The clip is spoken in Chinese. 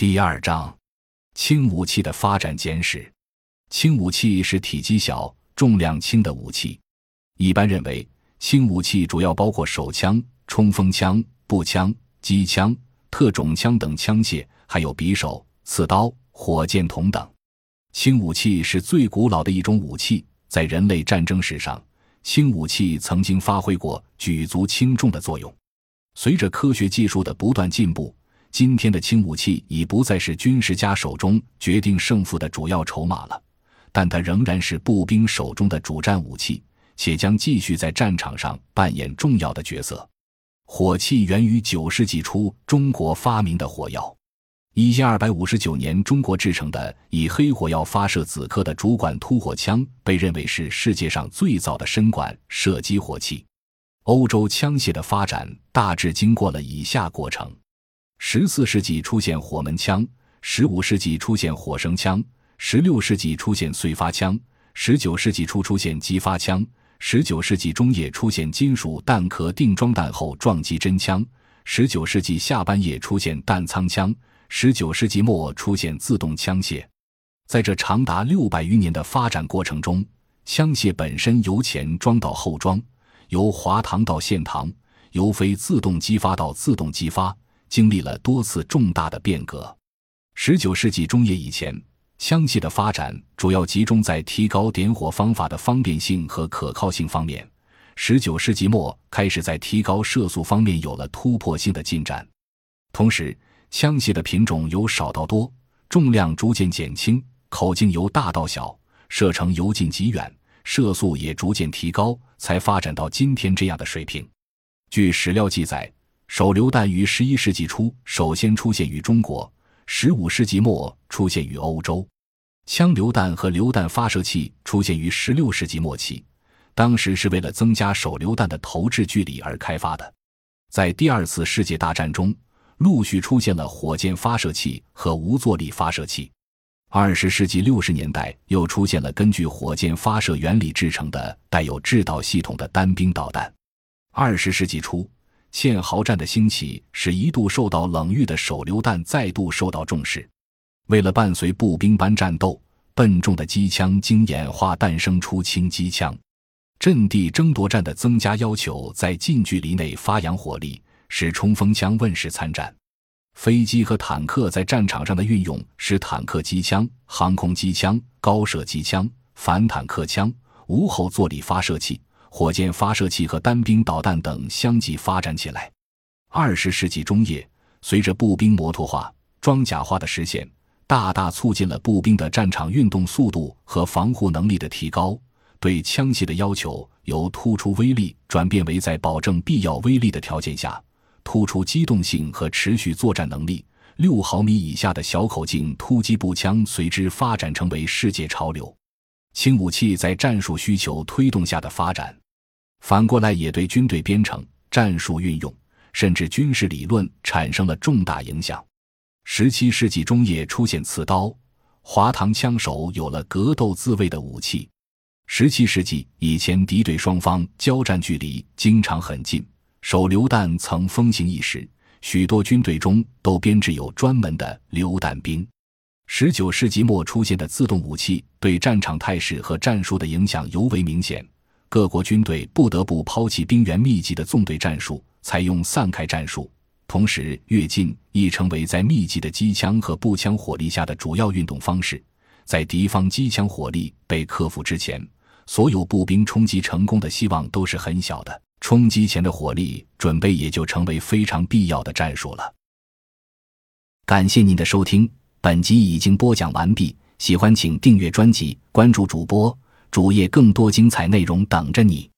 第二章，轻武器的发展简史。轻武器是体积小、重量轻的武器。一般认为，轻武器主要包括手枪、冲锋枪、步枪、机枪、特种枪等枪械，还有匕首、刺刀、火箭筒等。轻武器是最古老的一种武器，在人类战争史上，轻武器曾经发挥过举足轻重的作用。随着科学技术的不断进步，今天的轻武器已不再是军事家手中决定胜负的主要筹码了，但它仍然是步兵手中的主战武器，且将继续在战场上扮演重要的角色。火器源于九世纪初中国发明的火药。一千二百五十九年，中国制成的以黑火药发射子颗的主管突火枪，被认为是世界上最早的深管射击火器。欧洲枪械的发展大致经过了以下过程。十四世纪出现火门枪，十五世纪出现火绳枪，十六世纪出现碎发枪，十九世纪初出现击发枪，十九世纪中叶出现金属弹壳定装弹后撞击真枪，十九世纪下半叶出现弹仓枪，十九世纪末出现自动枪械。在这长达六百余年的发展过程中，枪械本身由前装到后装，由滑膛到线膛，由非自动激发到自动激发。经历了多次重大的变革。十九世纪中叶以前，枪械的发展主要集中在提高点火方法的方便性和可靠性方面。十九世纪末开始在提高射速方面有了突破性的进展。同时，枪械的品种由少到多，重量逐渐减轻，口径由大到小，射程由近及远，射速也逐渐提高，才发展到今天这样的水平。据史料记载。手榴弹于十一世纪初首先出现于中国，十五世纪末出现于欧洲。枪榴弹和榴弹发射器出现于十六世纪末期，当时是为了增加手榴弹的投掷距离而开发的。在第二次世界大战中，陆续出现了火箭发射器和无坐力发射器。二十世纪六十年代又出现了根据火箭发射原理制成的带有制导系统的单兵导弹。二十世纪初。堑壕战的兴起，使一度受到冷遇的手榴弹再度受到重视。为了伴随步兵般战斗，笨重的机枪经演化诞生出轻机枪。阵地争夺战的增加要求在近距离内发扬火力，使冲锋枪问世参战。飞机和坦克在战场上的运用，使坦克机枪、航空机枪、高射机枪、反坦克枪、无后坐力发射器。火箭发射器和单兵导弹等相继发展起来。二十世纪中叶，随着步兵摩托化、装甲化的实现，大大促进了步兵的战场运动速度和防护能力的提高。对枪械的要求由突出威力转变为在保证必要威力的条件下，突出机动性和持续作战能力。六毫米以下的小口径突击步枪随之发展成为世界潮流。轻武器在战术需求推动下的发展。反过来也对军队编程、战术运用，甚至军事理论产生了重大影响。十七世纪中叶出现刺刀，滑膛枪手有了格斗自卫的武器。十七世纪以前，敌对双方交战距离经常很近，手榴弹曾风行一时，许多军队中都编制有专门的榴弹兵。十九世纪末出现的自动武器，对战场态势和战术的影响尤为明显。各国军队不得不抛弃兵源密集的纵队战术，采用散开战术。同时，越进亦成为在密集的机枪和步枪火力下的主要运动方式。在敌方机枪火力被克服之前，所有步兵冲击成功的希望都是很小的。冲击前的火力准备也就成为非常必要的战术了。感谢您的收听，本集已经播讲完毕。喜欢请订阅专辑，关注主播。主页更多精彩内容等着你。